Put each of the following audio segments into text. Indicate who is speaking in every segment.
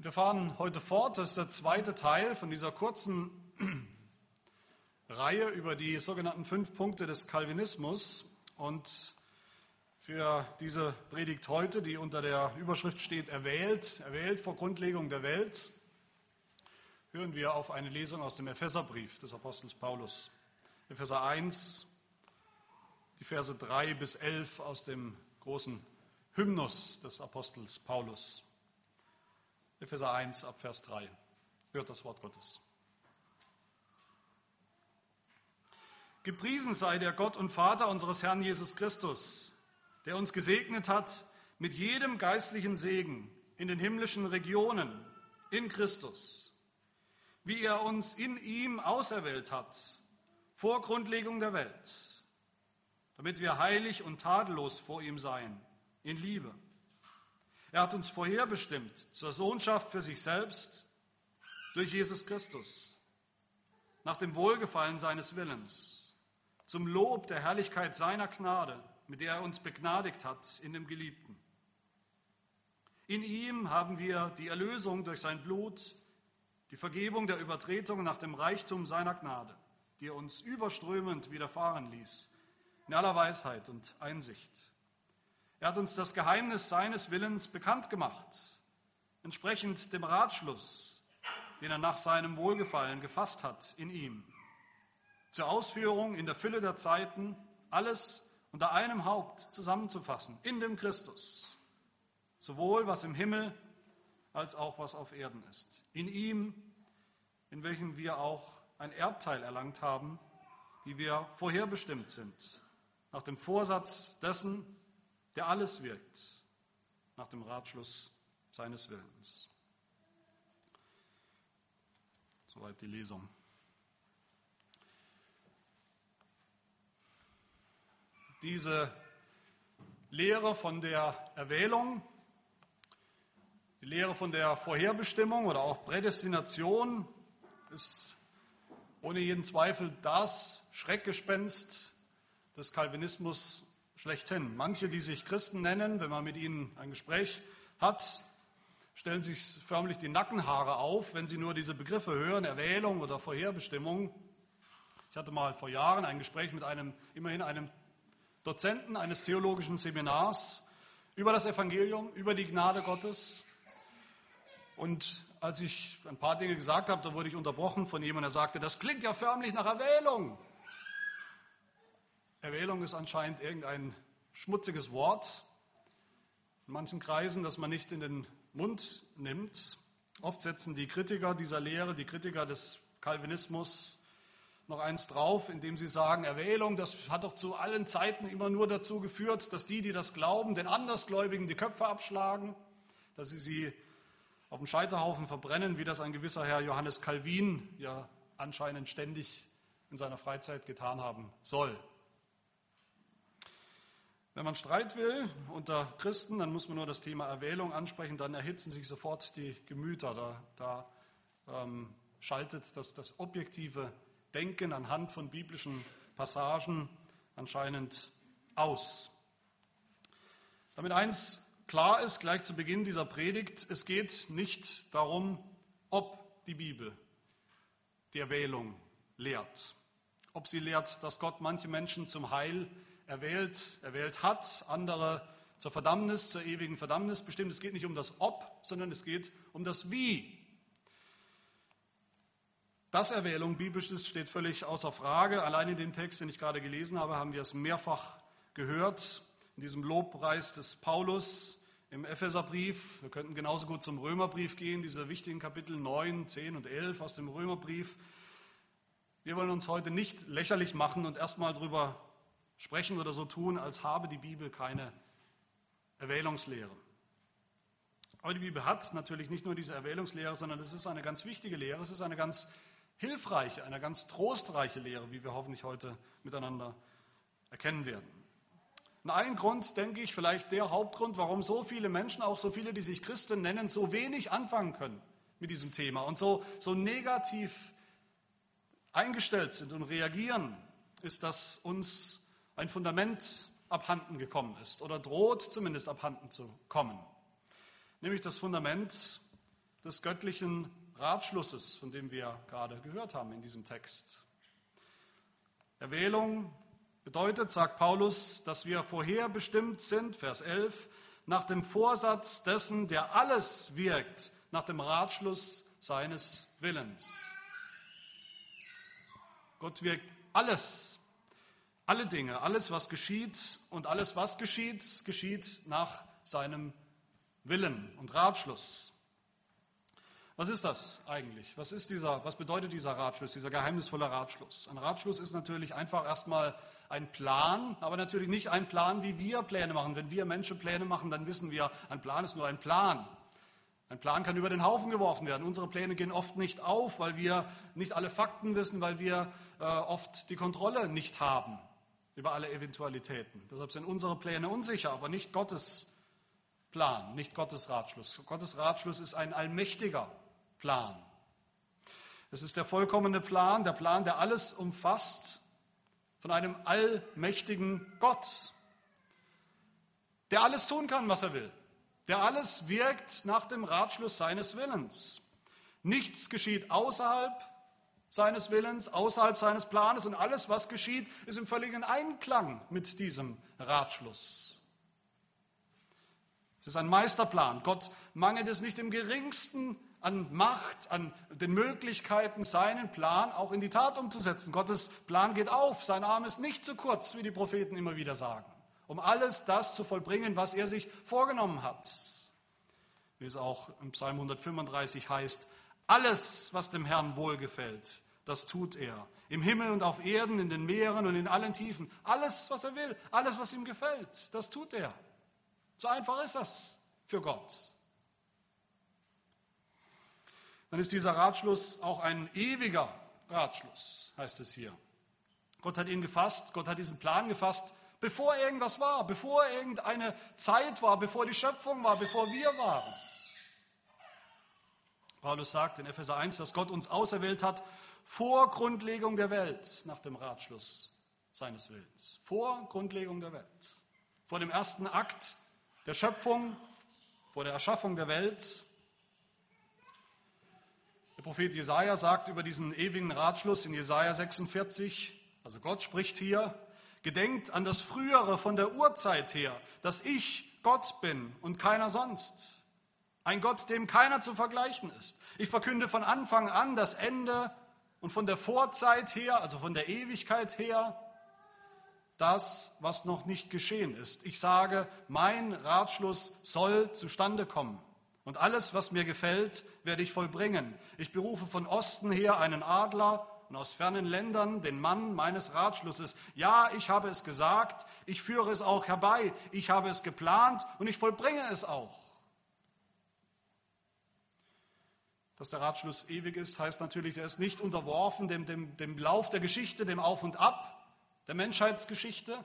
Speaker 1: Wir fahren heute fort. Das ist der zweite Teil von dieser kurzen Reihe über die sogenannten fünf Punkte des Calvinismus. Und für diese Predigt heute, die unter der Überschrift steht, erwählt, erwählt vor Grundlegung der Welt, hören wir auf eine Lesung aus dem Epheserbrief des Apostels Paulus. Epheser 1, die Verse 3 bis 11 aus dem großen Hymnus des Apostels Paulus. Epheser 1 ab Vers 3. Hört das Wort Gottes. Gepriesen sei der Gott und Vater unseres Herrn Jesus Christus, der uns gesegnet hat mit jedem geistlichen Segen in den himmlischen Regionen in Christus, wie er uns in ihm auserwählt hat vor Grundlegung der Welt, damit wir heilig und tadellos vor ihm seien in Liebe er hat uns vorherbestimmt zur Sohnschaft für sich selbst durch Jesus Christus, nach dem Wohlgefallen seines Willens, zum Lob der Herrlichkeit seiner Gnade, mit der er uns begnadigt hat in dem Geliebten. In ihm haben wir die Erlösung durch sein Blut, die Vergebung der Übertretungen nach dem Reichtum seiner Gnade, die er uns überströmend widerfahren ließ, in aller Weisheit und Einsicht. Er hat uns das Geheimnis seines Willens bekannt gemacht, entsprechend dem Ratschluss, den er nach seinem Wohlgefallen gefasst hat in ihm. Zur Ausführung in der Fülle der Zeiten alles unter einem Haupt zusammenzufassen, in dem Christus, sowohl was im Himmel als auch was auf Erden ist. In ihm, in welchem wir auch ein Erbteil erlangt haben, die wir vorherbestimmt sind, nach dem Vorsatz dessen, der alles wirkt nach dem Ratschluss seines Willens. Soweit die Lesung. Diese Lehre von der Erwählung, die Lehre von der Vorherbestimmung oder auch Prädestination ist ohne jeden Zweifel das Schreckgespenst des Calvinismus schlechthin. Manche, die sich Christen nennen, wenn man mit ihnen ein Gespräch hat, stellen sich förmlich die Nackenhaare auf, wenn sie nur diese Begriffe hören, Erwählung oder Vorherbestimmung. Ich hatte mal vor Jahren ein Gespräch mit einem, immerhin einem Dozenten eines theologischen Seminars über das Evangelium, über die Gnade Gottes. Und als ich ein paar Dinge gesagt habe, da wurde ich unterbrochen von jemandem, der sagte, das klingt ja förmlich nach Erwählung. Erwählung ist anscheinend irgendein schmutziges Wort in manchen Kreisen, das man nicht in den Mund nimmt. Oft setzen die Kritiker dieser Lehre, die Kritiker des Calvinismus, noch eins drauf, indem sie sagen, Erwählung, das hat doch zu allen Zeiten immer nur dazu geführt, dass die, die das glauben, den Andersgläubigen die Köpfe abschlagen, dass sie sie auf dem Scheiterhaufen verbrennen, wie das ein gewisser Herr Johannes Calvin ja anscheinend ständig in seiner Freizeit getan haben soll. Wenn man Streit will unter Christen, dann muss man nur das Thema Erwählung ansprechen, dann erhitzen sich sofort die Gemüter. Da, da ähm, schaltet das, das objektive Denken anhand von biblischen Passagen anscheinend aus. Damit eins klar ist, gleich zu Beginn dieser Predigt, es geht nicht darum, ob die Bibel die Erwählung lehrt. Ob sie lehrt, dass Gott manche Menschen zum Heil erwählt, erwählt hat, andere zur Verdammnis, zur ewigen Verdammnis bestimmt. Es geht nicht um das Ob, sondern es geht um das Wie. Dass Erwählung biblisch ist, steht völlig außer Frage. Allein in dem Text, den ich gerade gelesen habe, haben wir es mehrfach gehört. In diesem Lobpreis des Paulus im Epheserbrief. Wir könnten genauso gut zum Römerbrief gehen, diese wichtigen Kapitel 9, 10 und 11 aus dem Römerbrief. Wir wollen uns heute nicht lächerlich machen und erstmal darüber sprechen oder so tun, als habe die Bibel keine Erwählungslehre. Aber die Bibel hat natürlich nicht nur diese Erwählungslehre, sondern es ist eine ganz wichtige Lehre, es ist eine ganz hilfreiche, eine ganz trostreiche Lehre, wie wir hoffentlich heute miteinander erkennen werden. Und ein Grund, denke ich, vielleicht der Hauptgrund, warum so viele Menschen, auch so viele, die sich Christen nennen, so wenig anfangen können mit diesem Thema und so, so negativ eingestellt sind und reagieren, ist, dass uns ein Fundament abhanden gekommen ist oder droht zumindest abhanden zu kommen. Nämlich das Fundament des göttlichen Ratschlusses, von dem wir gerade gehört haben in diesem Text. Erwählung bedeutet, sagt Paulus, dass wir vorherbestimmt sind, Vers 11, nach dem Vorsatz dessen, der alles wirkt, nach dem Ratschluss seines Willens. Gott wirkt alles, alle Dinge, alles, was geschieht und alles, was geschieht, geschieht nach seinem Willen und Ratschluss. Was ist das eigentlich? Was, ist dieser, was bedeutet dieser Ratschluss, dieser geheimnisvolle Ratschluss? Ein Ratschluss ist natürlich einfach erstmal ein Plan, aber natürlich nicht ein Plan, wie wir Pläne machen. Wenn wir Menschen Pläne machen, dann wissen wir, ein Plan ist nur ein Plan. Ein Plan kann über den Haufen geworfen werden. Unsere Pläne gehen oft nicht auf, weil wir nicht alle Fakten wissen, weil wir äh, oft die Kontrolle nicht haben über alle Eventualitäten. Deshalb sind unsere Pläne unsicher, aber nicht Gottes Plan, nicht Gottes Ratschluss. Gottes Ratschluss ist ein allmächtiger Plan. Es ist der vollkommene Plan, der Plan, der alles umfasst, von einem allmächtigen Gott, der alles tun kann, was er will, der alles wirkt nach dem Ratschluss seines Willens. Nichts geschieht außerhalb seines Willens, außerhalb seines Planes und alles, was geschieht, ist im völligen Einklang mit diesem Ratschluss. Es ist ein Meisterplan. Gott mangelt es nicht im geringsten an Macht, an den Möglichkeiten, seinen Plan auch in die Tat umzusetzen. Gottes Plan geht auf, sein Arm ist nicht zu kurz, wie die Propheten immer wieder sagen, um alles das zu vollbringen, was er sich vorgenommen hat. Wie es auch im Psalm 135 heißt, alles, was dem Herrn wohlgefällt, das tut er. Im Himmel und auf Erden, in den Meeren und in allen Tiefen. Alles, was er will, alles, was ihm gefällt, das tut er. So einfach ist das für Gott dann ist dieser Ratschluss auch ein ewiger Ratschluss, heißt es hier. Gott hat ihn gefasst, Gott hat diesen Plan gefasst, bevor irgendwas war, bevor irgendeine Zeit war, bevor die Schöpfung war, bevor wir waren. Paulus sagt in Epheser 1, dass Gott uns auserwählt hat vor Grundlegung der Welt nach dem Ratschluss seines Willens. Vor Grundlegung der Welt. Vor dem ersten Akt der Schöpfung, vor der Erschaffung der Welt der Prophet Jesaja sagt über diesen ewigen Ratschluss in Jesaja 46, also Gott spricht hier, gedenkt an das Frühere von der Urzeit her, dass ich Gott bin und keiner sonst. Ein Gott, dem keiner zu vergleichen ist. Ich verkünde von Anfang an das Ende und von der Vorzeit her, also von der Ewigkeit her, das, was noch nicht geschehen ist. Ich sage, mein Ratschluss soll zustande kommen. Und alles, was mir gefällt, werde ich vollbringen. Ich berufe von Osten her einen Adler und aus fernen Ländern den Mann meines Ratschlusses. Ja, ich habe es gesagt, ich führe es auch herbei, ich habe es geplant und ich vollbringe es auch. Dass der Ratschluss ewig ist, heißt natürlich, er ist nicht unterworfen dem, dem, dem Lauf der Geschichte, dem Auf und Ab der Menschheitsgeschichte,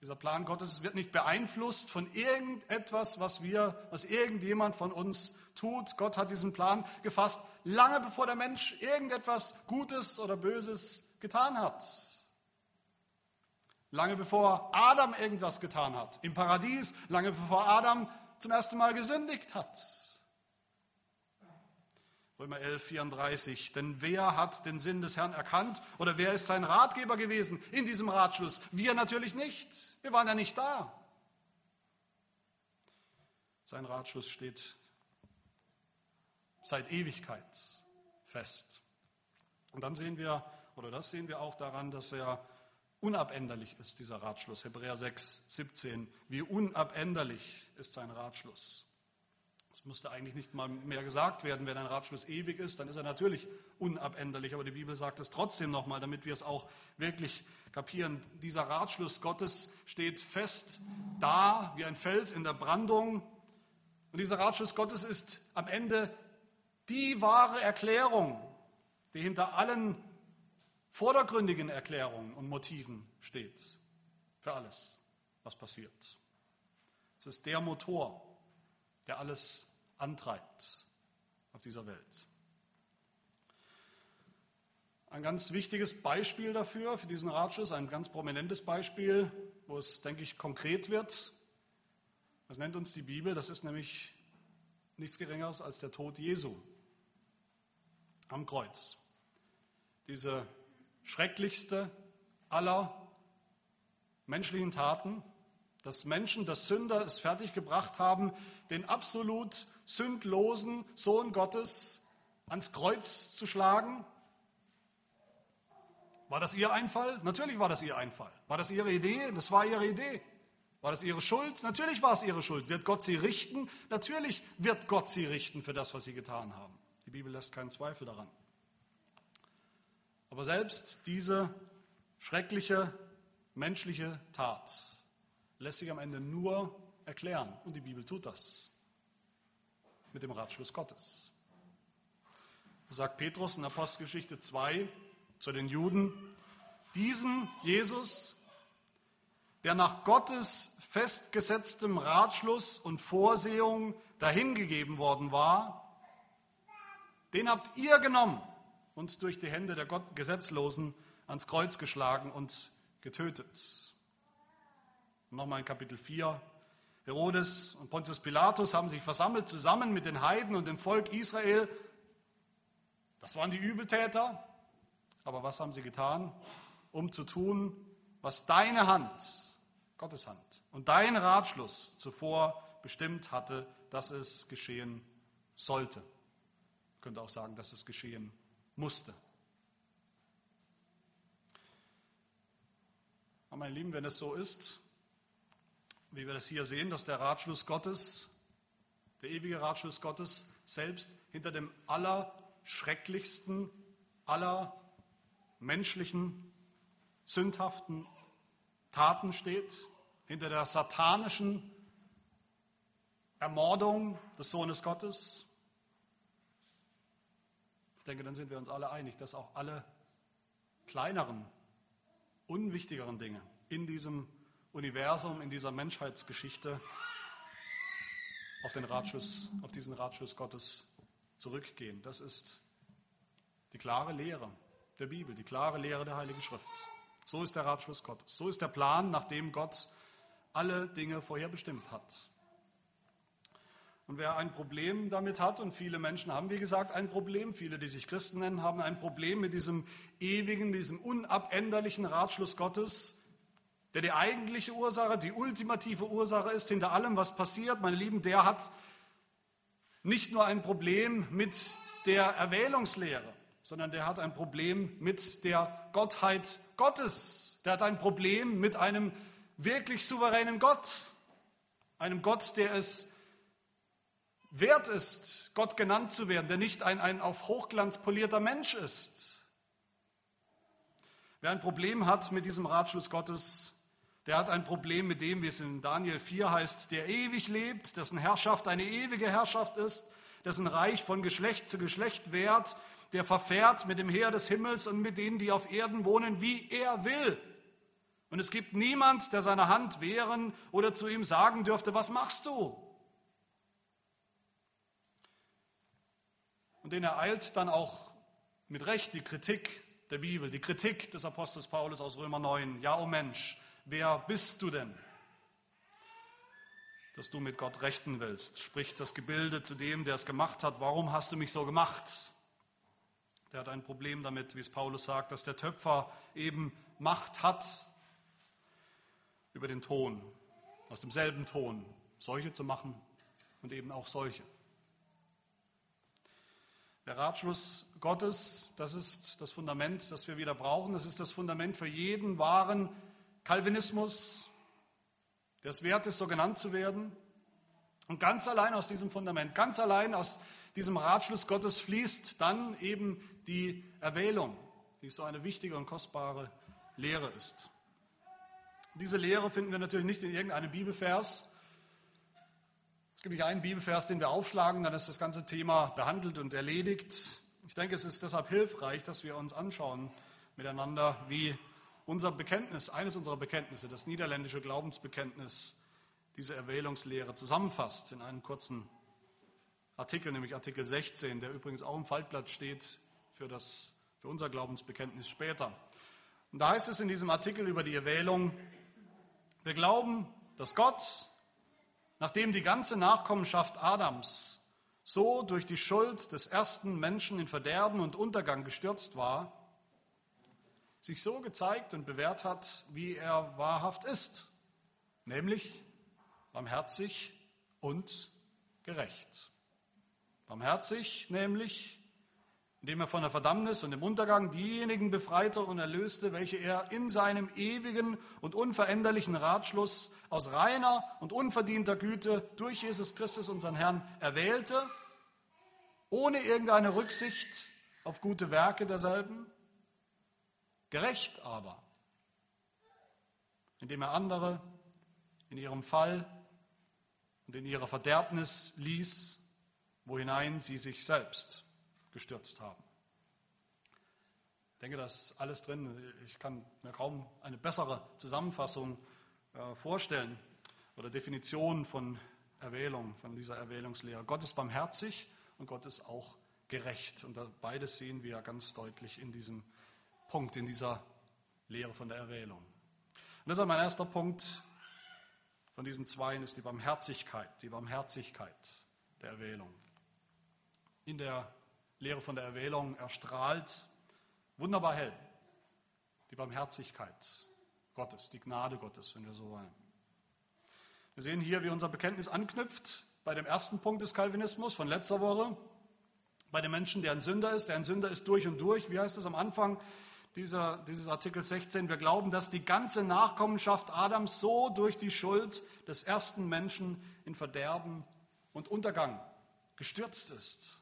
Speaker 1: dieser Plan Gottes wird nicht beeinflusst von irgendetwas, was wir, was irgendjemand von uns tut. Gott hat diesen Plan gefasst, lange bevor der Mensch irgendetwas Gutes oder Böses getan hat. Lange bevor Adam irgendwas getan hat. Im Paradies, lange bevor Adam zum ersten Mal gesündigt hat. Römer 11, 34. Denn wer hat den Sinn des Herrn erkannt oder wer ist sein Ratgeber gewesen in diesem Ratschluss? Wir natürlich nicht. Wir waren ja nicht da. Sein Ratschluss steht seit Ewigkeit fest. Und dann sehen wir, oder das sehen wir auch daran, dass er unabänderlich ist, dieser Ratschluss. Hebräer 6, 17. Wie unabänderlich ist sein Ratschluss. Es musste eigentlich nicht mal mehr gesagt werden, wenn ein Ratschluss ewig ist, dann ist er natürlich unabänderlich. Aber die Bibel sagt es trotzdem nochmal, damit wir es auch wirklich kapieren. Dieser Ratschluss Gottes steht fest da wie ein Fels in der Brandung. Und dieser Ratschluss Gottes ist am Ende die wahre Erklärung, die hinter allen vordergründigen Erklärungen und Motiven steht. Für alles, was passiert. Es ist der Motor, der alles antreibt auf dieser Welt. Ein ganz wichtiges Beispiel dafür, für diesen Ratschluss, ein ganz prominentes Beispiel, wo es, denke ich, konkret wird. Das nennt uns die Bibel, das ist nämlich nichts Geringeres als der Tod Jesu am Kreuz. Diese schrecklichste aller menschlichen Taten, dass Menschen, dass Sünder es fertiggebracht haben, den absolut sündlosen Sohn Gottes ans Kreuz zu schlagen. War das ihr Einfall? Natürlich war das ihr Einfall. War das ihre Idee? Das war ihre Idee. War das ihre Schuld? Natürlich war es ihre Schuld. Wird Gott sie richten? Natürlich wird Gott sie richten für das, was sie getan haben. Die Bibel lässt keinen Zweifel daran. Aber selbst diese schreckliche menschliche Tat lässt sich am Ende nur erklären. Und die Bibel tut das mit dem Ratschluss Gottes. So sagt Petrus in Apostelgeschichte 2 zu den Juden, diesen Jesus, der nach Gottes festgesetztem Ratschluss und Vorsehung dahingegeben worden war, den habt ihr genommen und durch die Hände der Gesetzlosen ans Kreuz geschlagen und getötet. Nochmal in Kapitel 4. Herodes und Pontius Pilatus haben sich versammelt zusammen mit den Heiden und dem Volk Israel. Das waren die Übeltäter. Aber was haben sie getan? Um zu tun, was deine Hand, Gottes Hand und dein Ratschluss zuvor bestimmt hatte, dass es geschehen sollte. Ich könnte auch sagen, dass es geschehen musste. Aber meine Lieben, wenn es so ist, wie wir das hier sehen, dass der Ratschluss Gottes, der ewige Ratschluss Gottes selbst hinter dem allerschrecklichsten aller menschlichen, sündhaften Taten steht, hinter der satanischen Ermordung des Sohnes Gottes, denke, dann sind wir uns alle einig, dass auch alle kleineren, unwichtigeren Dinge in diesem Universum, in dieser Menschheitsgeschichte auf, den Ratschluss, auf diesen Ratschluss Gottes zurückgehen. Das ist die klare Lehre der Bibel, die klare Lehre der Heiligen Schrift. So ist der Ratschluss Gottes. So ist der Plan, nach dem Gott alle Dinge vorher bestimmt hat. Und wer ein Problem damit hat, und viele Menschen haben, wie gesagt, ein Problem, viele, die sich Christen nennen, haben ein Problem mit diesem ewigen, diesem unabänderlichen Ratschluss Gottes, der die eigentliche Ursache, die ultimative Ursache ist hinter allem, was passiert. Meine Lieben, der hat nicht nur ein Problem mit der Erwählungslehre, sondern der hat ein Problem mit der Gottheit Gottes. Der hat ein Problem mit einem wirklich souveränen Gott, einem Gott, der es wert ist, Gott genannt zu werden, der nicht ein, ein auf Hochglanz polierter Mensch ist. Wer ein Problem hat mit diesem Ratschluss Gottes, der hat ein Problem mit dem, wie es in Daniel 4 heißt, der ewig lebt, dessen Herrschaft eine ewige Herrschaft ist, dessen Reich von Geschlecht zu Geschlecht währt, der verfährt mit dem Heer des Himmels und mit denen, die auf Erden wohnen, wie er will. Und es gibt niemand, der seine Hand wehren oder zu ihm sagen dürfte, was machst du? Und den ereilt dann auch mit Recht die Kritik der Bibel, die Kritik des Apostels Paulus aus Römer 9. Ja, oh Mensch, wer bist du denn, dass du mit Gott rechten willst? Spricht das Gebilde zu dem, der es gemacht hat, warum hast du mich so gemacht? Der hat ein Problem damit, wie es Paulus sagt, dass der Töpfer eben Macht hat über den Ton, aus demselben Ton, solche zu machen und eben auch solche. Der Ratschluss Gottes, das ist das Fundament, das wir wieder brauchen. Das ist das Fundament für jeden wahren Calvinismus, der es wert ist, so genannt zu werden. Und ganz allein aus diesem Fundament, ganz allein aus diesem Ratschluss Gottes fließt dann eben die Erwählung, die so eine wichtige und kostbare Lehre ist. Diese Lehre finden wir natürlich nicht in irgendeinem Bibelvers, gibt nicht einen Bibelvers, den wir aufschlagen, dann ist das ganze Thema behandelt und erledigt. Ich denke, es ist deshalb hilfreich, dass wir uns anschauen miteinander, wie unser Bekenntnis, eines unserer Bekenntnisse, das niederländische Glaubensbekenntnis, diese Erwählungslehre zusammenfasst in einem kurzen Artikel, nämlich Artikel 16, der übrigens auch im Faltblatt steht für, das, für unser Glaubensbekenntnis später. Und da heißt es in diesem Artikel über die Erwählung, wir glauben, dass Gott nachdem die ganze Nachkommenschaft Adams so durch die Schuld des ersten Menschen in Verderben und Untergang gestürzt war, sich so gezeigt und bewährt hat, wie er wahrhaft ist, nämlich barmherzig und gerecht. Barmherzig nämlich, indem er von der Verdammnis und dem Untergang diejenigen befreite und erlöste, welche er in seinem ewigen und unveränderlichen Ratschluss aus reiner und unverdienter Güte durch Jesus Christus, unseren Herrn, erwählte, ohne irgendeine Rücksicht auf gute Werke derselben, gerecht aber, indem er andere in ihrem Fall und in ihrer Verderbnis ließ, wohinein sie sich selbst gestürzt haben. Ich denke, da ist alles drin. Ich kann mir kaum eine bessere Zusammenfassung äh, vorstellen oder Definition von Erwählung, von dieser Erwählungslehre. Gott ist barmherzig und Gott ist auch gerecht. Und beides sehen wir ganz deutlich in diesem Punkt, in dieser Lehre von der Erwählung. Und deshalb mein erster Punkt von diesen zwei ist die Barmherzigkeit, die Barmherzigkeit der Erwählung in der Lehre von der Erwählung erstrahlt wunderbar hell. Die Barmherzigkeit Gottes, die Gnade Gottes, wenn wir so wollen. Wir sehen hier, wie unser Bekenntnis anknüpft bei dem ersten Punkt des Calvinismus von letzter Woche, bei dem Menschen, der ein Sünder ist, der ein Sünder ist durch und durch. Wie heißt es am Anfang dieser, dieses Artikel 16? Wir glauben, dass die ganze Nachkommenschaft Adams so durch die Schuld des ersten Menschen in Verderben und Untergang gestürzt ist.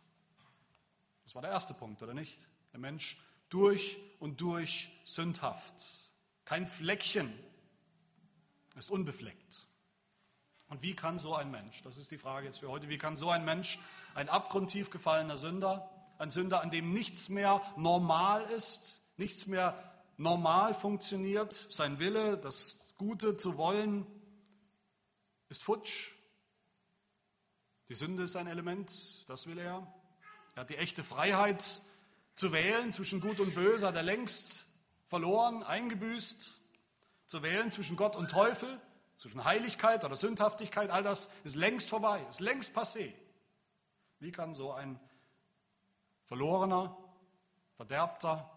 Speaker 1: Das war der erste Punkt, oder nicht? Der Mensch durch und durch sündhaft. Kein Fleckchen ist unbefleckt. Und wie kann so ein Mensch, das ist die Frage jetzt für heute, wie kann so ein Mensch, ein abgrundtief gefallener Sünder, ein Sünder, an dem nichts mehr normal ist, nichts mehr normal funktioniert, sein Wille, das Gute zu wollen, ist futsch. Die Sünde ist ein Element, das will er. Er hat die echte Freiheit zu wählen zwischen Gut und Böse, hat er längst verloren, eingebüßt. Zu wählen zwischen Gott und Teufel, zwischen Heiligkeit oder Sündhaftigkeit, all das ist längst vorbei, ist längst passé. Wie kann so ein verlorener, verderbter,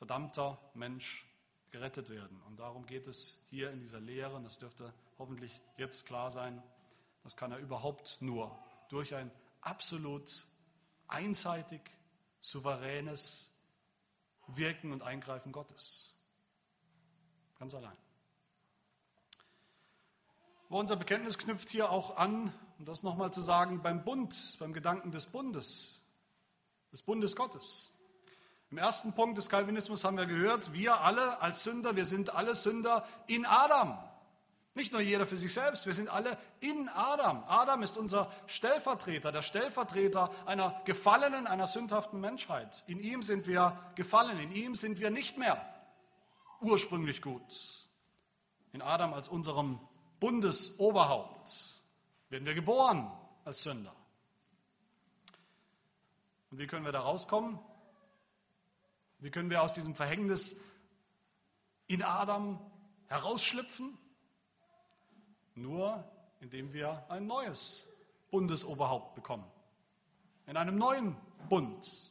Speaker 1: verdammter Mensch gerettet werden? Und darum geht es hier in dieser Lehre, und das dürfte hoffentlich jetzt klar sein, das kann er überhaupt nur durch ein absolut einseitig souveränes Wirken und Eingreifen Gottes. Ganz allein. Aber unser Bekenntnis knüpft hier auch an, um das nochmal zu sagen, beim Bund, beim Gedanken des Bundes, des Bundes Gottes. Im ersten Punkt des Calvinismus haben wir gehört, wir alle als Sünder, wir sind alle Sünder in Adam. Nicht nur jeder für sich selbst, wir sind alle in Adam. Adam ist unser Stellvertreter, der Stellvertreter einer gefallenen, einer sündhaften Menschheit. In ihm sind wir gefallen, in ihm sind wir nicht mehr ursprünglich gut. In Adam als unserem Bundesoberhaupt werden wir geboren als Sünder. Und wie können wir da rauskommen? Wie können wir aus diesem Verhängnis in Adam herausschlüpfen? Nur indem wir ein neues Bundesoberhaupt bekommen. In einem neuen Bund.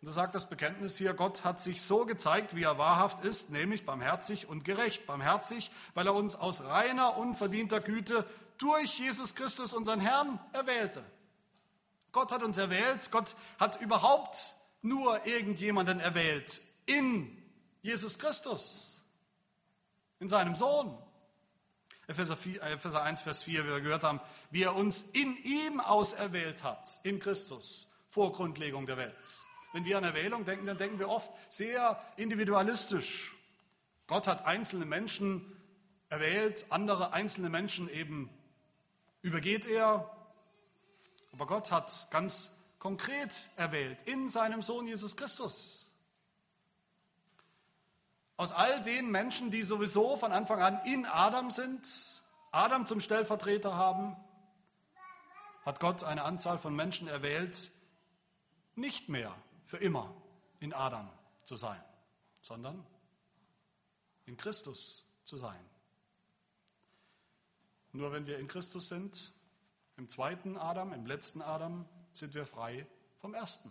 Speaker 1: Und so sagt das Bekenntnis hier, Gott hat sich so gezeigt, wie er wahrhaft ist, nämlich barmherzig und gerecht. Barmherzig, weil er uns aus reiner, unverdienter Güte durch Jesus Christus, unseren Herrn, erwählte. Gott hat uns erwählt, Gott hat überhaupt nur irgendjemanden erwählt in Jesus Christus, in seinem Sohn. Epheser, 4, äh, Epheser 1, Vers 4, wie wir gehört haben, wie er uns in ihm auserwählt hat, in Christus, vor Grundlegung der Welt. Wenn wir an Erwählung denken, dann denken wir oft sehr individualistisch. Gott hat einzelne Menschen erwählt, andere einzelne Menschen eben übergeht er. Aber Gott hat ganz konkret erwählt in seinem Sohn Jesus Christus. Aus all den Menschen, die sowieso von Anfang an in Adam sind, Adam zum Stellvertreter haben, hat Gott eine Anzahl von Menschen erwählt, nicht mehr für immer in Adam zu sein, sondern in Christus zu sein. Nur wenn wir in Christus sind, Im zweiten Adam, im letzten Adam sind wir frei vom ersten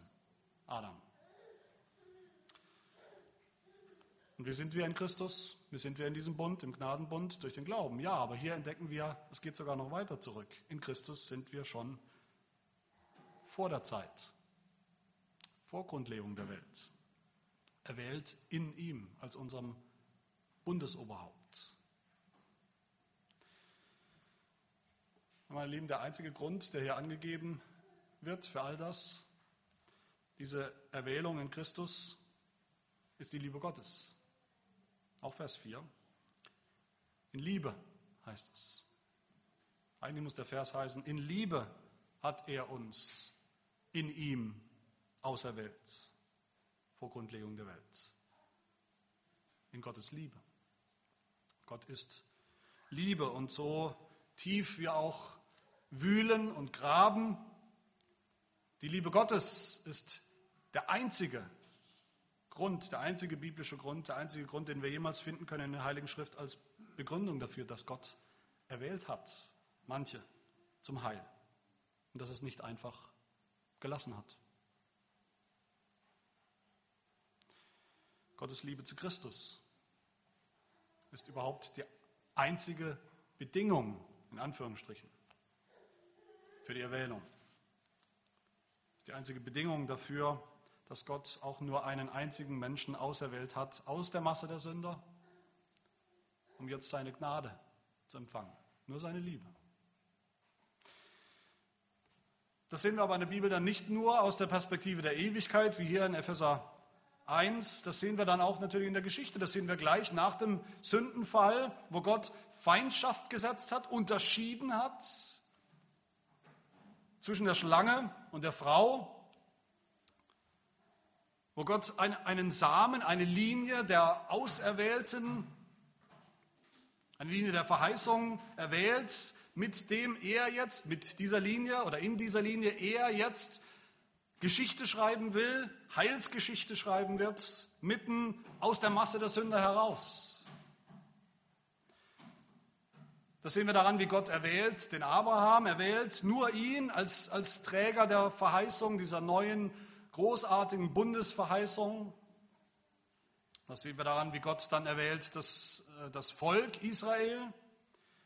Speaker 1: Adam. Und wie sind wir in Christus? Wie sind wir in diesem Bund, im Gnadenbund? Durch den Glauben. Ja, aber hier entdecken wir, es geht sogar noch weiter zurück. In Christus sind wir schon vor der Zeit, vor Grundlegung der Welt, erwählt in ihm als unserem Bundesoberhaupt. Meine Lieben, der einzige Grund, der hier angegeben wird für all das, diese Erwählung in Christus, ist die Liebe Gottes. Auch Vers 4. In Liebe heißt es. Eigentlich muss der Vers heißen, in Liebe hat er uns in ihm auserwählt, vor Grundlegung der Welt. In Gottes Liebe. Gott ist Liebe und so tief wir auch wühlen und graben, die Liebe Gottes ist der einzige Grund, der einzige biblische Grund, der einzige Grund, den wir jemals finden können in der Heiligen Schrift als Begründung dafür, dass Gott erwählt hat, manche zum Heil. Und dass es nicht einfach gelassen hat. Gottes Liebe zu Christus ist überhaupt die einzige Bedingung, in Anführungsstrichen, für die Erwählung. Die einzige Bedingung dafür, dass Gott auch nur einen einzigen Menschen auserwählt hat aus der Masse der Sünder, um jetzt seine Gnade zu empfangen. Nur seine Liebe. Das sehen wir aber in der Bibel dann nicht nur aus der Perspektive der Ewigkeit, wie hier in Epheser 1, das sehen wir dann auch natürlich in der Geschichte, das sehen wir gleich nach dem Sündenfall, wo Gott Feindschaft gesetzt hat, unterschieden hat zwischen der Schlange und der Frau, wo Gott einen Samen, eine Linie der Auserwählten, eine Linie der Verheißung erwählt, mit dem er jetzt, mit dieser Linie oder in dieser Linie er jetzt Geschichte schreiben will, Heilsgeschichte schreiben wird, mitten aus der Masse der Sünder heraus. Das sehen wir daran, wie Gott erwählt, den Abraham erwählt, nur ihn als, als Träger der Verheißung dieser neuen großartigen Bundesverheißung. Das sehen wir daran, wie Gott dann erwählt, das, äh, das Volk Israel,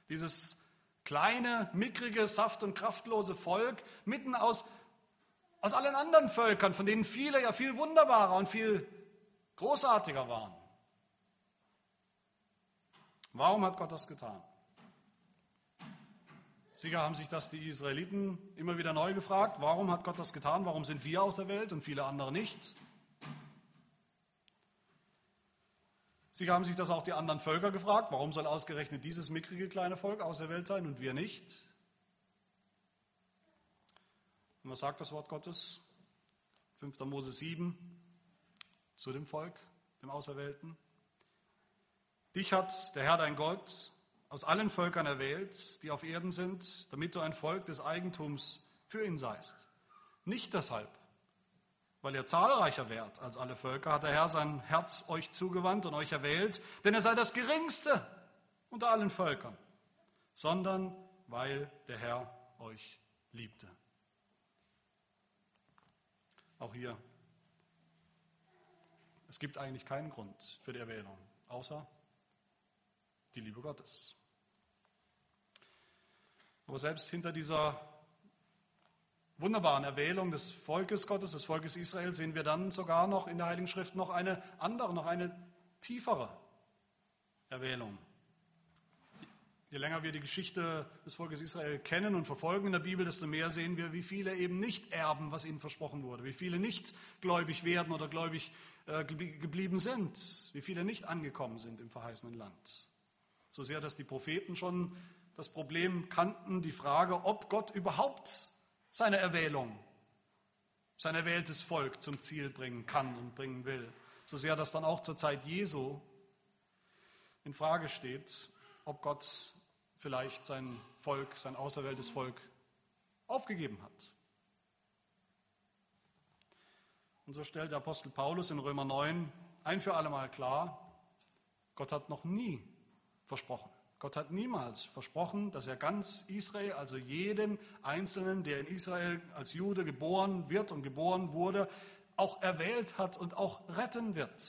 Speaker 1: dieses kleine, mickrige, saft- und kraftlose Volk, mitten aus, aus allen anderen Völkern, von denen viele ja viel wunderbarer und viel großartiger waren. Warum hat Gott das getan? Sicher haben sich das die Israeliten immer wieder neu gefragt. Warum hat Gott das getan? Warum sind wir aus der Welt und viele andere nicht? Sicher haben sich das auch die anderen Völker gefragt. Warum soll ausgerechnet dieses mickrige kleine Volk aus der Welt sein und wir nicht? Und was sagt das Wort Gottes? 5. Mose 7 zu dem Volk, dem Auserwählten. Dich hat der Herr dein Gott aus allen Völkern erwählt, die auf Erden sind, damit du ein Volk des Eigentums für ihn seist. Nicht deshalb, weil ihr zahlreicher wärt als alle Völker, hat der Herr sein Herz euch zugewandt und euch erwählt, denn ihr seid das Geringste unter allen Völkern, sondern weil der Herr euch liebte. Auch hier, es gibt eigentlich keinen Grund für die Erwählung, außer die Liebe Gottes. Aber selbst hinter dieser wunderbaren Erwählung des Volkes Gottes, des Volkes Israel, sehen wir dann sogar noch in der Heiligen Schrift noch eine andere, noch eine tiefere Erwählung. Je länger wir die Geschichte des Volkes Israel kennen und verfolgen in der Bibel, desto mehr sehen wir, wie viele eben nicht erben, was ihnen versprochen wurde, wie viele nicht gläubig werden oder gläubig äh, geblieben sind, wie viele nicht angekommen sind im verheißenen Land. So sehr, dass die Propheten schon das Problem kannten, die Frage, ob Gott überhaupt seine Erwählung, sein erwähltes Volk zum Ziel bringen kann und bringen will. So sehr, dass dann auch zur Zeit Jesu in Frage steht, ob Gott vielleicht sein Volk, sein auserwähltes Volk aufgegeben hat. Und so stellt der Apostel Paulus in Römer 9 ein für alle Mal klar, Gott hat noch nie versprochen, Gott hat niemals versprochen, dass er ganz Israel, also jeden Einzelnen, der in Israel als Jude geboren wird und geboren wurde, auch erwählt hat und auch retten wird,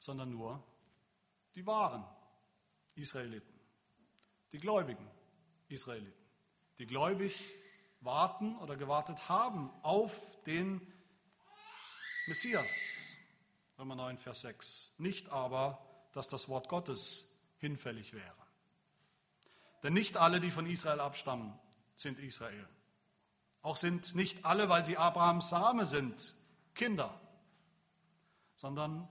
Speaker 1: sondern nur die wahren Israeliten, die gläubigen Israeliten, die gläubig warten oder gewartet haben auf den Messias. Römer 9, Vers 6. Nicht aber dass das Wort Gottes hinfällig wäre. Denn nicht alle, die von Israel abstammen, sind Israel. Auch sind nicht alle, weil sie Abrahams Same sind, Kinder, sondern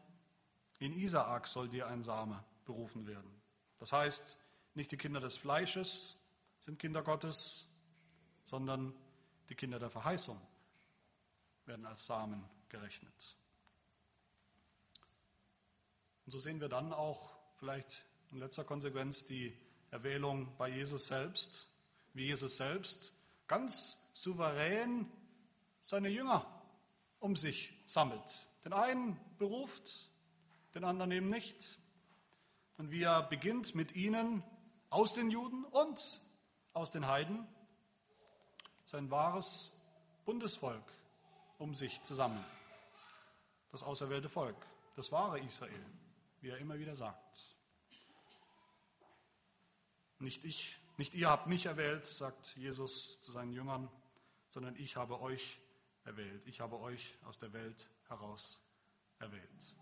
Speaker 1: in Isaak soll dir ein Same berufen werden. Das heißt, nicht die Kinder des Fleisches sind Kinder Gottes, sondern die Kinder der Verheißung werden als Samen gerechnet. Und so sehen wir dann auch vielleicht in letzter Konsequenz die Erwählung bei Jesus selbst, wie Jesus selbst ganz souverän seine Jünger um sich sammelt. Den einen beruft, den anderen eben nicht. Und wie er beginnt mit ihnen aus den Juden und aus den Heiden sein wahres Bundesvolk um sich zu sammeln. Das auserwählte Volk, das wahre Israel wie er immer wieder sagt. Nicht ich, nicht ihr habt mich erwählt, sagt Jesus zu seinen Jüngern, sondern ich habe euch erwählt. Ich habe euch aus der Welt heraus erwählt.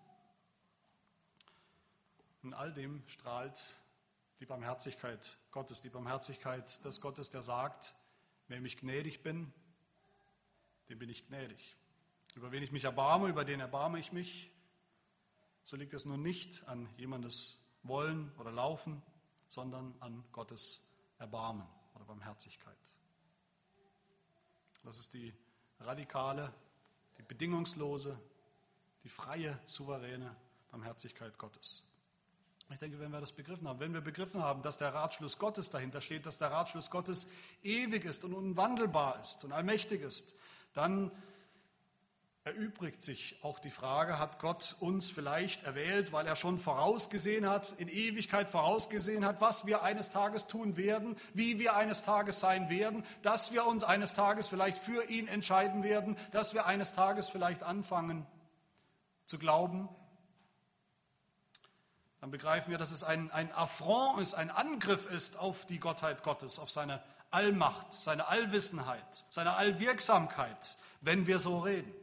Speaker 1: In all dem strahlt die Barmherzigkeit Gottes, die Barmherzigkeit des Gottes, der sagt, wenn ich gnädig bin, dem bin ich gnädig. Über wen ich mich erbarme, über den erbarme ich mich so liegt es nun nicht an jemandes Wollen oder Laufen, sondern an Gottes Erbarmen oder Barmherzigkeit. Das ist die radikale, die bedingungslose, die freie, souveräne Barmherzigkeit Gottes. Ich denke, wenn wir das begriffen haben, wenn wir begriffen haben, dass der Ratschluss Gottes dahinter steht, dass der Ratschluss Gottes ewig ist und unwandelbar ist und allmächtig ist, dann erübrigt sich auch die Frage, hat Gott uns vielleicht erwählt, weil er schon vorausgesehen hat, in Ewigkeit vorausgesehen hat, was wir eines Tages tun werden, wie wir eines Tages sein werden, dass wir uns eines Tages vielleicht für ihn entscheiden werden, dass wir eines Tages vielleicht anfangen zu glauben. Dann begreifen wir, dass es ein, ein Affront ist, ein Angriff ist auf die Gottheit Gottes, auf seine Allmacht, seine Allwissenheit, seine Allwirksamkeit, wenn wir so reden.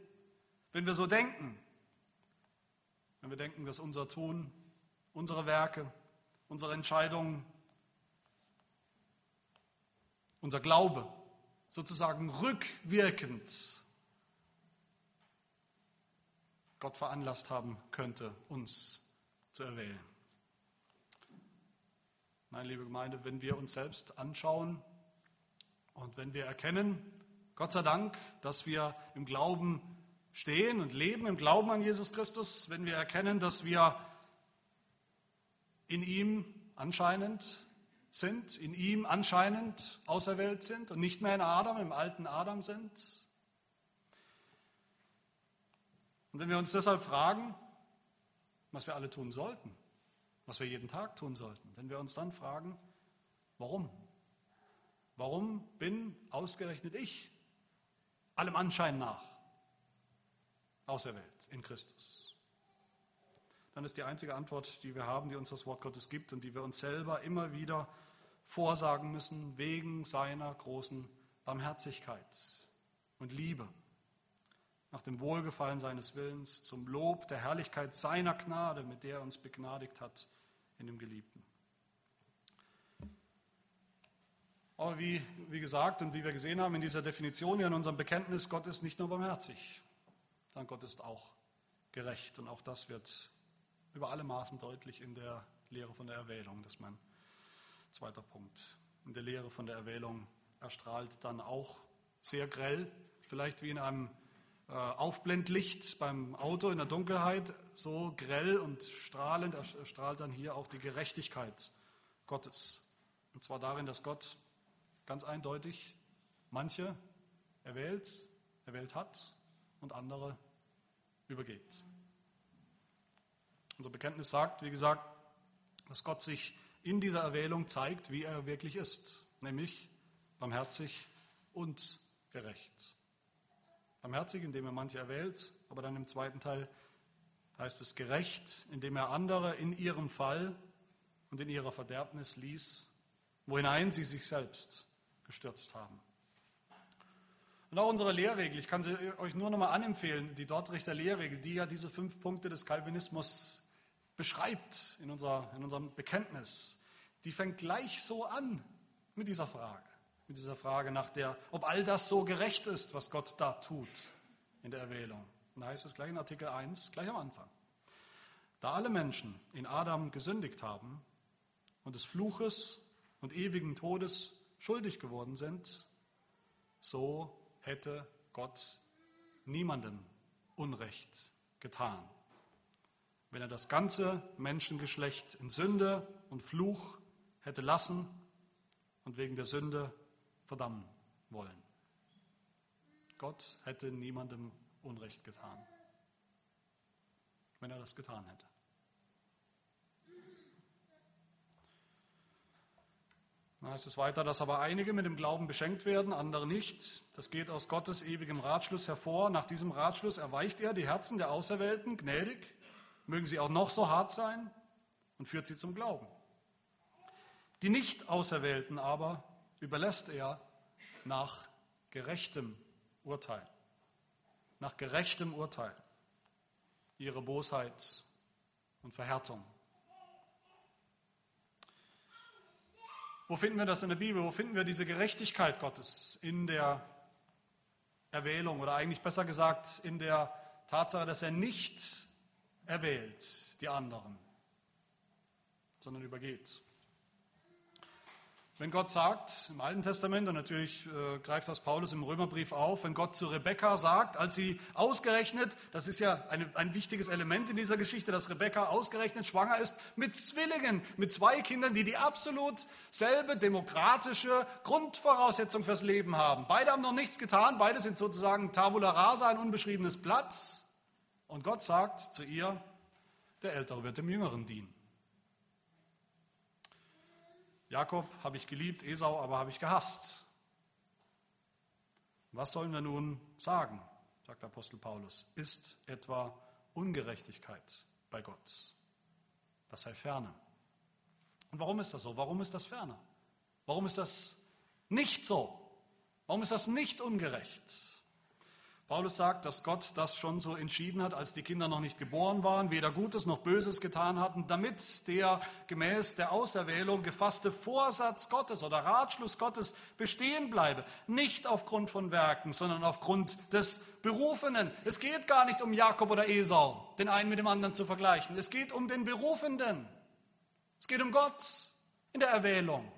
Speaker 1: Wenn wir so denken, wenn wir denken, dass unser Tun, unsere Werke, unsere Entscheidungen, unser Glaube sozusagen rückwirkend Gott veranlasst haben könnte, uns zu erwählen. Nein, liebe Gemeinde, wenn wir uns selbst anschauen und wenn wir erkennen, Gott sei Dank, dass wir im Glauben stehen und leben im Glauben an Jesus Christus, wenn wir erkennen, dass wir in ihm anscheinend sind, in ihm anscheinend auserwählt sind und nicht mehr in Adam, im alten Adam sind. Und wenn wir uns deshalb fragen, was wir alle tun sollten, was wir jeden Tag tun sollten, wenn wir uns dann fragen, warum? Warum bin ausgerechnet ich allem Anschein nach auserwählt in Christus. Dann ist die einzige Antwort, die wir haben, die uns das Wort Gottes gibt und die wir uns selber immer wieder vorsagen müssen, wegen seiner großen Barmherzigkeit und Liebe, nach dem Wohlgefallen seines Willens, zum Lob der Herrlichkeit seiner Gnade, mit der er uns begnadigt hat in dem Geliebten. Aber wie, wie gesagt und wie wir gesehen haben in dieser Definition hier in unserem Bekenntnis, Gott ist nicht nur barmherzig sondern Gott ist auch gerecht. Und auch das wird über alle Maßen deutlich in der Lehre von der Erwählung. Das ist mein zweiter Punkt. In der Lehre von der Erwählung erstrahlt dann auch sehr grell, vielleicht wie in einem äh, Aufblendlicht beim Auto in der Dunkelheit, so grell und strahlend erstrahlt dann hier auch die Gerechtigkeit Gottes. Und zwar darin, dass Gott ganz eindeutig manche erwählt, erwählt hat und andere übergeht. Unser Bekenntnis sagt, wie gesagt, dass Gott sich in dieser Erwählung zeigt, wie er wirklich ist, nämlich barmherzig und gerecht. Barmherzig, indem er manche erwählt, aber dann im zweiten Teil heißt es gerecht, indem er andere in ihrem Fall und in ihrer Verderbnis ließ, wohinein sie sich selbst gestürzt haben. Und auch unsere Lehrregel, ich kann sie euch nur noch mal anempfehlen, die Dortrichter Lehrregel, die ja diese fünf Punkte des Calvinismus beschreibt in, unser, in unserem Bekenntnis, die fängt gleich so an mit dieser Frage, mit dieser Frage nach der, ob all das so gerecht ist, was Gott da tut in der Erwählung. Und da heißt es gleich in Artikel 1, gleich am Anfang. Da alle Menschen in Adam gesündigt haben und des Fluches und ewigen Todes schuldig geworden sind, so hätte Gott niemandem Unrecht getan, wenn er das ganze Menschengeschlecht in Sünde und Fluch hätte lassen und wegen der Sünde verdammen wollen. Gott hätte niemandem Unrecht getan, wenn er das getan hätte. Dann heißt es weiter, dass aber einige mit dem Glauben beschenkt werden, andere nicht. Das geht aus Gottes ewigem Ratschluss hervor. Nach diesem Ratschluss erweicht er die Herzen der Auserwählten gnädig, mögen sie auch noch so hart sein, und führt sie zum Glauben. Die Nicht-Auserwählten aber überlässt er nach gerechtem Urteil. Nach gerechtem Urteil. Ihre Bosheit und Verhärtung. Wo finden wir das in der Bibel? Wo finden wir diese Gerechtigkeit Gottes in der Erwählung oder eigentlich besser gesagt in der Tatsache, dass er nicht erwählt die anderen, sondern übergeht? Wenn Gott sagt, im Alten Testament, und natürlich äh, greift das Paulus im Römerbrief auf, wenn Gott zu Rebekka sagt, als sie ausgerechnet, das ist ja eine, ein wichtiges Element in dieser Geschichte, dass Rebekka ausgerechnet schwanger ist mit Zwillingen, mit zwei Kindern, die die absolut selbe demokratische Grundvoraussetzung fürs Leben haben. Beide haben noch nichts getan, beide sind sozusagen tabula rasa, ein unbeschriebenes Blatt. Und Gott sagt zu ihr, der Ältere wird dem Jüngeren dienen. Jakob habe ich geliebt, Esau aber habe ich gehasst. Was sollen wir nun sagen, sagt Apostel Paulus, ist etwa Ungerechtigkeit bei Gott. Das sei ferne. Und warum ist das so? Warum ist das ferne? Warum ist das nicht so? Warum ist das nicht ungerecht? Paulus sagt, dass Gott das schon so entschieden hat, als die Kinder noch nicht geboren waren, weder Gutes noch Böses getan hatten, damit der gemäß der Auserwählung gefasste Vorsatz Gottes oder Ratschluss Gottes bestehen bleibe. Nicht aufgrund von Werken, sondern aufgrund des Berufenen. Es geht gar nicht um Jakob oder Esau, den einen mit dem anderen zu vergleichen. Es geht um den Berufenden. Es geht um Gott in der Erwählung.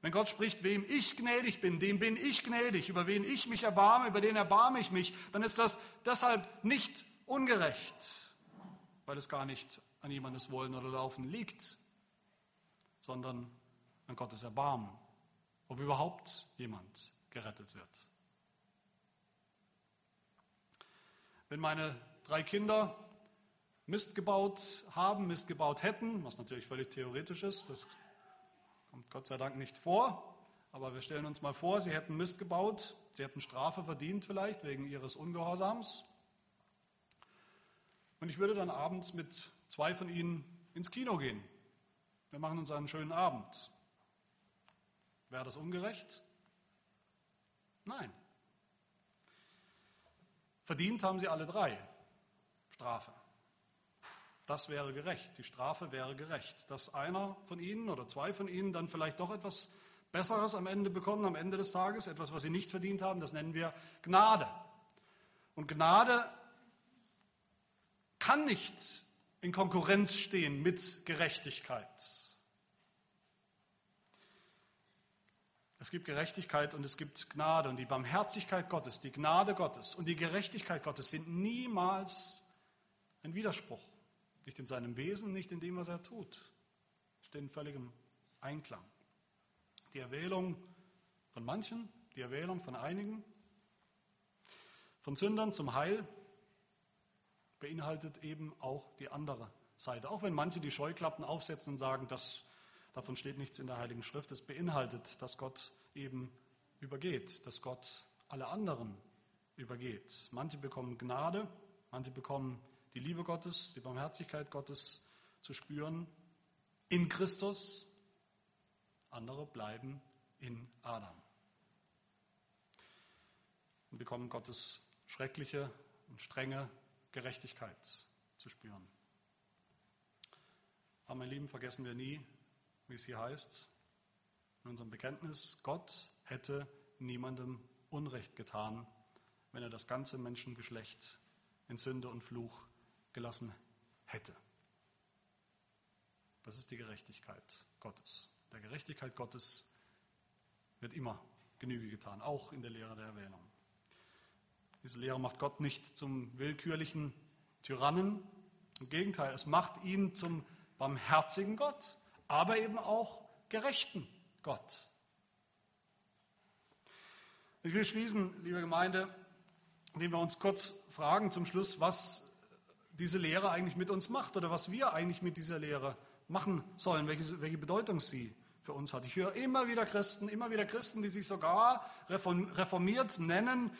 Speaker 1: Wenn Gott spricht, wem ich gnädig bin, dem bin ich gnädig, über wen ich mich erbarme, über den erbarme ich mich, dann ist das deshalb nicht ungerecht, weil es gar nicht an jemandes Wollen oder Laufen liegt, sondern an Gottes Erbarmen, ob überhaupt jemand gerettet wird. Wenn meine drei Kinder Mist gebaut haben, Mist gebaut hätten, was natürlich völlig theoretisch ist, das Kommt Gott sei Dank nicht vor, aber wir stellen uns mal vor, sie hätten Mist gebaut, sie hätten Strafe verdient vielleicht wegen ihres Ungehorsams. Und ich würde dann abends mit zwei von ihnen ins Kino gehen. Wir machen uns einen schönen Abend. Wäre das ungerecht? Nein. Verdient haben sie alle drei Strafe. Das wäre gerecht. Die Strafe wäre gerecht. Dass einer von ihnen oder zwei von ihnen dann vielleicht doch etwas Besseres am Ende bekommen, am Ende des Tages, etwas, was sie nicht verdient haben, das nennen wir Gnade. Und Gnade kann nicht in Konkurrenz stehen mit Gerechtigkeit. Es gibt Gerechtigkeit und es gibt Gnade und die Barmherzigkeit Gottes, die Gnade Gottes und die Gerechtigkeit Gottes sind niemals ein Widerspruch. Nicht in seinem Wesen, nicht in dem, was er tut. Steht in völligem Einklang. Die Erwählung von manchen, die Erwählung von einigen, von Sündern zum Heil, beinhaltet eben auch die andere Seite. Auch wenn manche die Scheuklappen aufsetzen und sagen, das, davon steht nichts in der Heiligen Schrift, es beinhaltet, dass Gott eben übergeht, dass Gott alle anderen übergeht. Manche bekommen Gnade, manche bekommen die Liebe Gottes, die Barmherzigkeit Gottes zu spüren in Christus, andere bleiben in Adam und bekommen Gottes schreckliche und strenge Gerechtigkeit zu spüren. Aber mein Lieben, vergessen wir nie, wie es hier heißt, in unserem Bekenntnis, Gott hätte niemandem Unrecht getan, wenn er das ganze Menschengeschlecht in Sünde und Fluch gelassen hätte. Das ist die Gerechtigkeit Gottes. Der Gerechtigkeit Gottes wird immer Genüge getan, auch in der Lehre der Erwähnung. Diese Lehre macht Gott nicht zum willkürlichen Tyrannen. Im Gegenteil, es macht ihn zum barmherzigen Gott, aber eben auch gerechten Gott. Ich will schließen, liebe Gemeinde, indem wir uns kurz fragen zum Schluss, was diese Lehre eigentlich mit uns macht oder was wir eigentlich mit dieser Lehre machen sollen, welche, welche Bedeutung sie für uns hat. Ich höre immer wieder Christen, immer wieder Christen, die sich sogar reformiert nennen,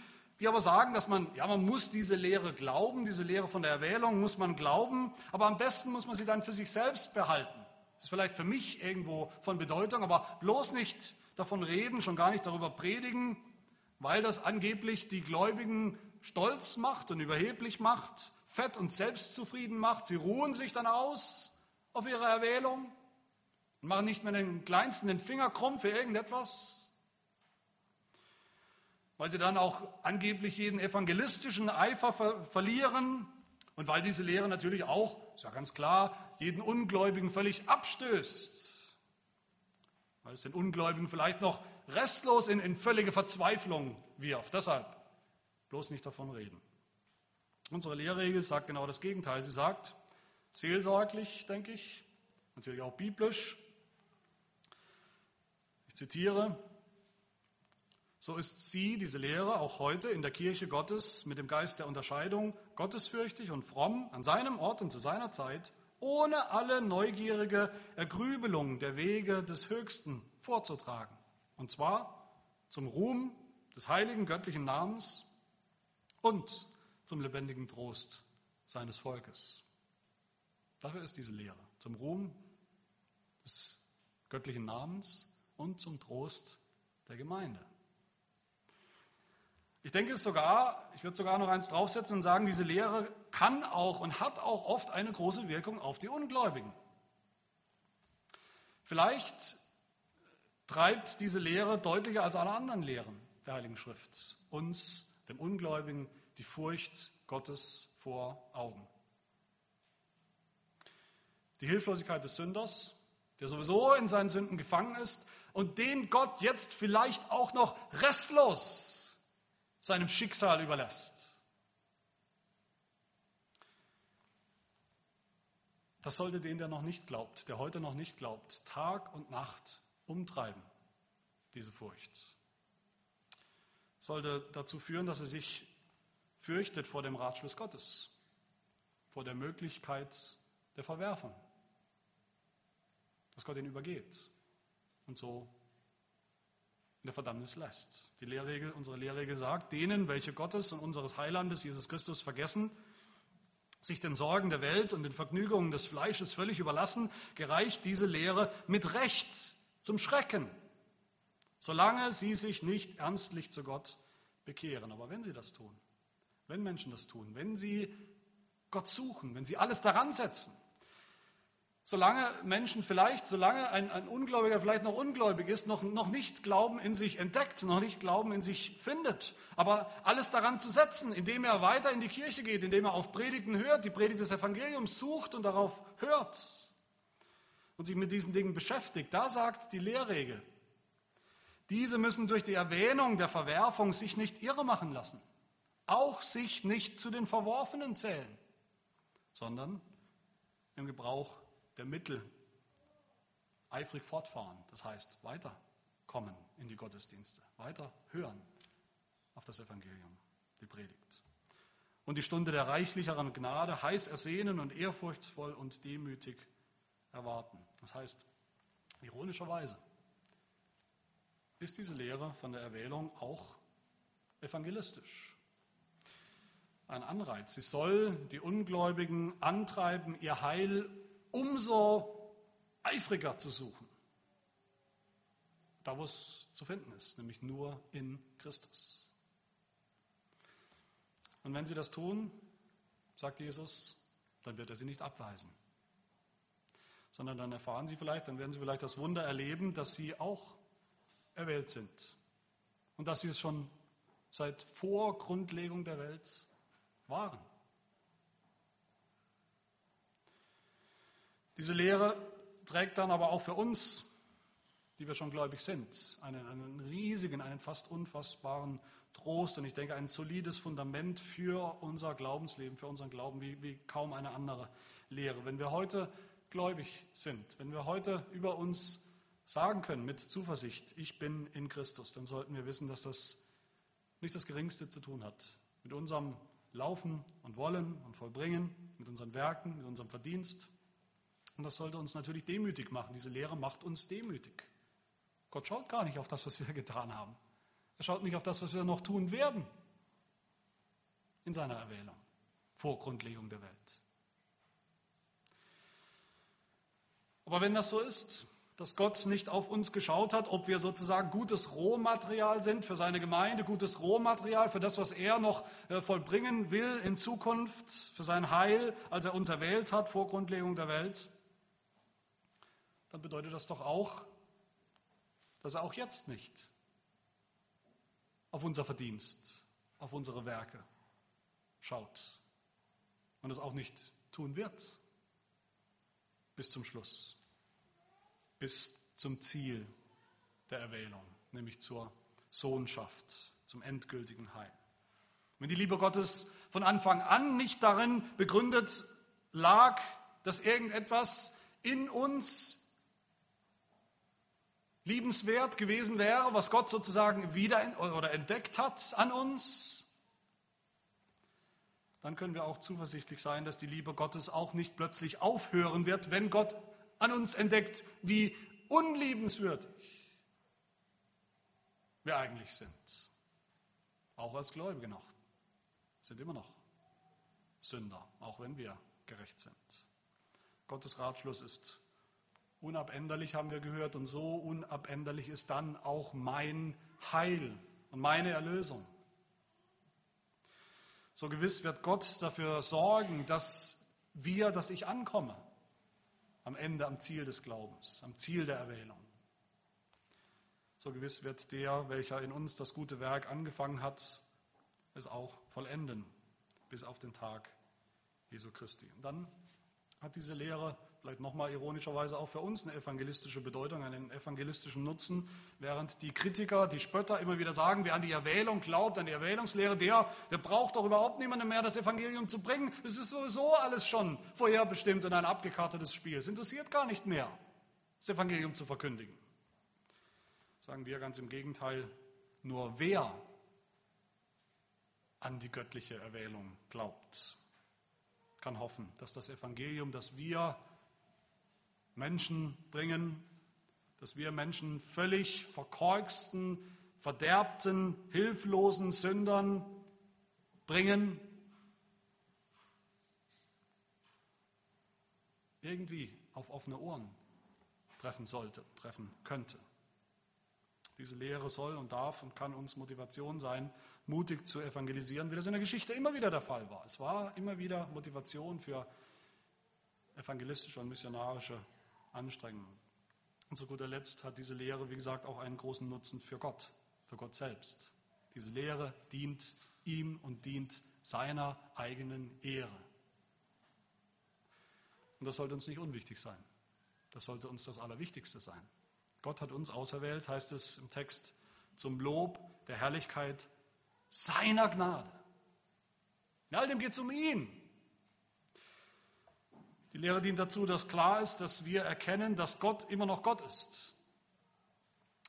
Speaker 1: die aber sagen, dass man, ja, man muss diese Lehre glauben, diese Lehre von der Erwählung muss man glauben, aber am besten muss man sie dann für sich selbst behalten. Das ist vielleicht für mich irgendwo von Bedeutung, aber bloß nicht davon reden, schon gar nicht darüber predigen, weil das angeblich die Gläubigen stolz macht und überheblich macht, fett und selbstzufrieden macht. Sie ruhen sich dann aus auf ihre Erwählung und machen nicht mehr den kleinsten den Finger krumm für irgendetwas, weil sie dann auch angeblich jeden evangelistischen Eifer ver verlieren und weil diese Lehre natürlich auch, ist ja ganz klar, jeden Ungläubigen völlig abstößt. Weil es den Ungläubigen vielleicht noch restlos in, in völlige Verzweiflung wirft. Deshalb bloß nicht davon reden. Unsere Lehrregel sagt genau das Gegenteil. Sie sagt, seelsorglich, denke ich, natürlich auch biblisch, ich zitiere, so ist sie, diese Lehre, auch heute in der Kirche Gottes mit dem Geist der Unterscheidung gottesfürchtig und fromm an seinem Ort und zu seiner Zeit, ohne alle neugierige Ergrübelung der Wege des Höchsten vorzutragen. Und zwar zum Ruhm des heiligen göttlichen Namens und zum lebendigen Trost seines Volkes. Dafür ist diese Lehre, zum Ruhm des göttlichen Namens und zum Trost der Gemeinde. Ich denke es sogar, ich würde sogar noch eins draufsetzen und sagen, diese Lehre kann auch und hat auch oft eine große Wirkung auf die Ungläubigen. Vielleicht treibt diese Lehre deutlicher als alle anderen Lehren der Heiligen Schrift uns, dem Ungläubigen, die Furcht Gottes vor Augen. Die Hilflosigkeit des Sünders, der sowieso in seinen Sünden gefangen ist und den Gott jetzt vielleicht auch noch restlos seinem Schicksal überlässt. Das sollte den, der noch nicht glaubt, der heute noch nicht glaubt, Tag und Nacht umtreiben, diese Furcht. Sollte dazu führen, dass er sich fürchtet vor dem Ratschluss Gottes, vor der Möglichkeit der Verwerfung, dass Gott ihn übergeht und so in der Verdammnis lässt. Die Lehrregel, unsere Lehrregel sagt, denen, welche Gottes und unseres Heilandes Jesus Christus vergessen, sich den Sorgen der Welt und den Vergnügungen des Fleisches völlig überlassen, gereicht diese Lehre mit Recht zum Schrecken, solange sie sich nicht ernstlich zu Gott bekehren. Aber wenn sie das tun, wenn Menschen das tun, wenn sie Gott suchen, wenn sie alles daran setzen, solange Menschen vielleicht, solange ein, ein Ungläubiger vielleicht noch ungläubig ist, noch, noch nicht Glauben in sich entdeckt, noch nicht Glauben in sich findet, aber alles daran zu setzen, indem er weiter in die Kirche geht, indem er auf Predigten hört, die Predigt des Evangeliums sucht und darauf hört und sich mit diesen Dingen beschäftigt, da sagt die Lehrregel, diese müssen durch die Erwähnung der Verwerfung sich nicht irre machen lassen, auch sich nicht zu den Verworfenen zählen, sondern im Gebrauch der Mittel eifrig fortfahren, das heißt weiterkommen in die Gottesdienste, weiter hören auf das Evangelium, die Predigt. und die Stunde der reichlicheren Gnade heiß ersehnen und ehrfurchtsvoll und demütig erwarten. Das heißt, ironischerweise ist diese Lehre von der Erwählung auch evangelistisch. Ein Anreiz. Sie soll die Ungläubigen antreiben, ihr Heil umso eifriger zu suchen. Da, wo es zu finden ist, nämlich nur in Christus. Und wenn sie das tun, sagt Jesus, dann wird er sie nicht abweisen, sondern dann erfahren sie vielleicht, dann werden sie vielleicht das Wunder erleben, dass sie auch erwählt sind und dass sie es schon seit vor Grundlegung der Welt waren. Diese Lehre trägt dann aber auch für uns, die wir schon gläubig sind, einen, einen riesigen, einen fast unfassbaren Trost und ich denke ein solides Fundament für unser Glaubensleben, für unseren Glauben, wie, wie kaum eine andere Lehre. Wenn wir heute gläubig sind, wenn wir heute über uns sagen können mit Zuversicht, ich bin in Christus, dann sollten wir wissen, dass das nicht das Geringste zu tun hat mit unserem Laufen und Wollen und Vollbringen, mit unseren Werken, mit unserem Verdienst. Und das sollte uns natürlich demütig machen. Diese Lehre macht uns demütig. Gott schaut gar nicht auf das, was wir getan haben. Er schaut nicht auf das, was wir noch tun werden in seiner Erwählung vor Grundlegung der Welt. Aber wenn das so ist, dass Gott nicht auf uns geschaut hat, ob wir sozusagen gutes Rohmaterial sind für seine Gemeinde, gutes Rohmaterial für das, was er noch äh, vollbringen will in Zukunft, für sein Heil, als er uns erwählt hat vor Grundlegung der Welt, dann bedeutet das doch auch, dass er auch jetzt nicht auf unser Verdienst, auf unsere Werke schaut und es auch nicht tun wird bis zum Schluss, bis zum Ziel der Erwählung, nämlich zur Sohnschaft, zum endgültigen Heil. Wenn die Liebe Gottes von Anfang an nicht darin begründet lag, dass irgendetwas in uns liebenswert gewesen wäre, was Gott sozusagen wieder oder entdeckt hat an uns, dann können wir auch zuversichtlich sein, dass die Liebe Gottes auch nicht plötzlich aufhören wird, wenn Gott an uns entdeckt, wie unliebenswürdig wir eigentlich sind. Auch als Gläubige noch. Sind immer noch Sünder, auch wenn wir gerecht sind. Gottes Ratschluss ist Unabänderlich haben wir gehört und so unabänderlich ist dann auch mein Heil und meine Erlösung. So gewiss wird Gott dafür sorgen, dass wir, dass ich ankomme am Ende, am Ziel des Glaubens, am Ziel der Erwählung. So gewiss wird der, welcher in uns das gute Werk angefangen hat, es auch vollenden bis auf den Tag Jesu Christi. Und dann hat diese Lehre vielleicht nochmal ironischerweise auch für uns eine evangelistische Bedeutung, einen evangelistischen Nutzen, während die Kritiker, die Spötter immer wieder sagen, wer an die Erwählung glaubt, an die Erwählungslehre, der, der braucht doch überhaupt niemanden mehr, das Evangelium zu bringen. Es ist sowieso alles schon vorherbestimmt und ein abgekartetes Spiel. Es interessiert gar nicht mehr, das Evangelium zu verkündigen. Sagen wir ganz im Gegenteil, nur wer an die göttliche Erwählung glaubt, kann hoffen, dass das Evangelium, das wir Menschen bringen, dass wir Menschen völlig verkorksten, verderbten, hilflosen Sündern bringen, irgendwie auf offene Ohren treffen sollte, treffen könnte. Diese Lehre soll und darf und kann uns Motivation sein, mutig zu evangelisieren, wie das in der Geschichte immer wieder der Fall war. Es war immer wieder Motivation für evangelistische und missionarische Anstrengungen. Und zu guter Letzt hat diese Lehre, wie gesagt, auch einen großen Nutzen für Gott, für Gott selbst. Diese Lehre dient ihm und dient seiner eigenen Ehre. Und das sollte uns nicht unwichtig sein. Das sollte uns das Allerwichtigste sein. Gott hat uns auserwählt, heißt es im Text, zum Lob der Herrlichkeit seiner Gnade. In all dem geht es um ihn. Die Lehre dient dazu, dass klar ist, dass wir erkennen, dass Gott immer noch Gott ist.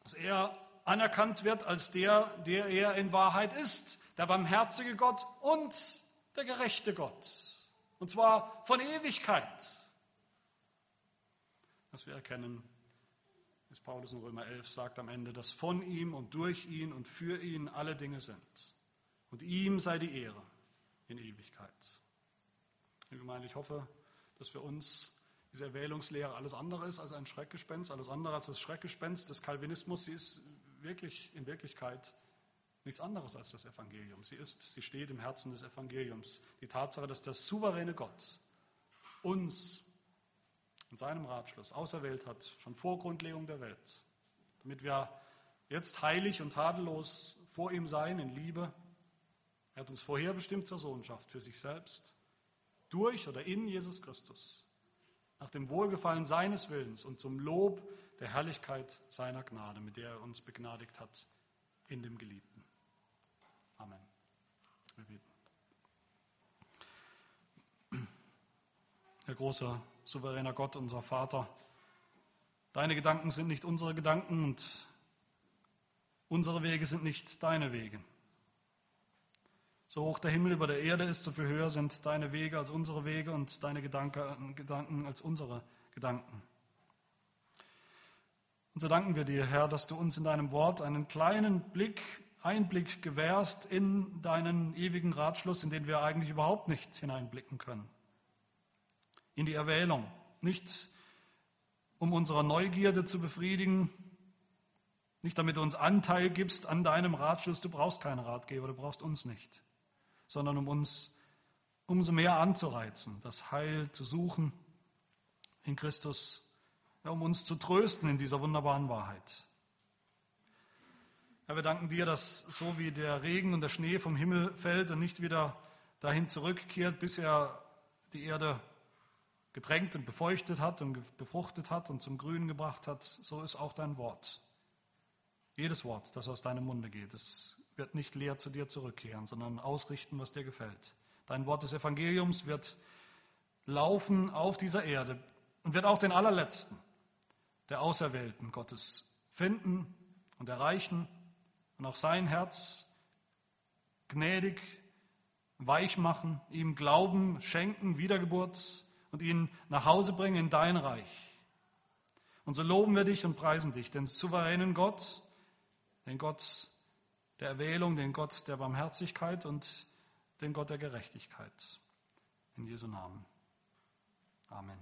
Speaker 1: Dass er anerkannt wird als der, der er in Wahrheit ist, der barmherzige Gott und der gerechte Gott. Und zwar von Ewigkeit. Dass wir erkennen, wie Paulus in Römer 11 sagt am Ende, dass von ihm und durch ihn und für ihn alle Dinge sind. Und ihm sei die Ehre in Ewigkeit. Liebe Gemeinde, ich hoffe, dass für uns diese Erwählungslehre alles andere ist als ein Schreckgespenst, alles andere als das Schreckgespenst des Calvinismus. Sie ist wirklich in Wirklichkeit nichts anderes als das Evangelium. Sie ist, sie steht im Herzen des Evangeliums. Die Tatsache, dass der souveräne Gott uns in seinem Ratschluss auserwählt hat, schon vor Grundlegung der Welt, damit wir jetzt heilig und tadellos vor ihm sein in Liebe. Er hat uns vorherbestimmt zur Sohnschaft für sich selbst, durch oder in Jesus Christus, nach dem Wohlgefallen seines Willens und zum Lob der Herrlichkeit seiner Gnade, mit der er uns begnadigt hat in dem Geliebten. Amen. Wir beten. Herr großer, souveräner Gott, unser Vater, deine Gedanken sind nicht unsere Gedanken und unsere Wege sind nicht deine Wege. So hoch der Himmel über der Erde ist, so viel höher sind deine Wege als unsere Wege und deine Gedanken als unsere Gedanken. Und so danken wir dir, Herr, dass du uns in deinem Wort einen kleinen Blick, Einblick gewährst in deinen ewigen Ratschluss, in den wir eigentlich überhaupt nicht hineinblicken können in die Erwählung. Nicht um unsere Neugierde zu befriedigen, nicht damit du uns Anteil gibst an deinem Ratschluss, du brauchst keinen Ratgeber, du brauchst uns nicht, sondern um uns umso mehr anzureizen, das Heil zu suchen in Christus, ja, um uns zu trösten in dieser wunderbaren Wahrheit. Herr, wir danken dir, dass so wie der Regen und der Schnee vom Himmel fällt und nicht wieder dahin zurückkehrt, bis er die Erde getränkt und befeuchtet hat und befruchtet hat und zum Grünen gebracht hat, so ist auch dein Wort. Jedes Wort, das aus deinem Munde geht, es wird nicht leer zu dir zurückkehren, sondern ausrichten, was dir gefällt. Dein Wort des Evangeliums wird laufen auf dieser Erde und wird auch den allerletzten der Auserwählten Gottes finden und erreichen und auch sein Herz gnädig weich machen, ihm Glauben schenken, Wiedergeburt und ihn nach Hause bringen in dein Reich. Und so loben wir dich und preisen dich, den souveränen Gott, den Gott der Erwählung, den Gott der Barmherzigkeit und den Gott der Gerechtigkeit. In Jesu Namen. Amen.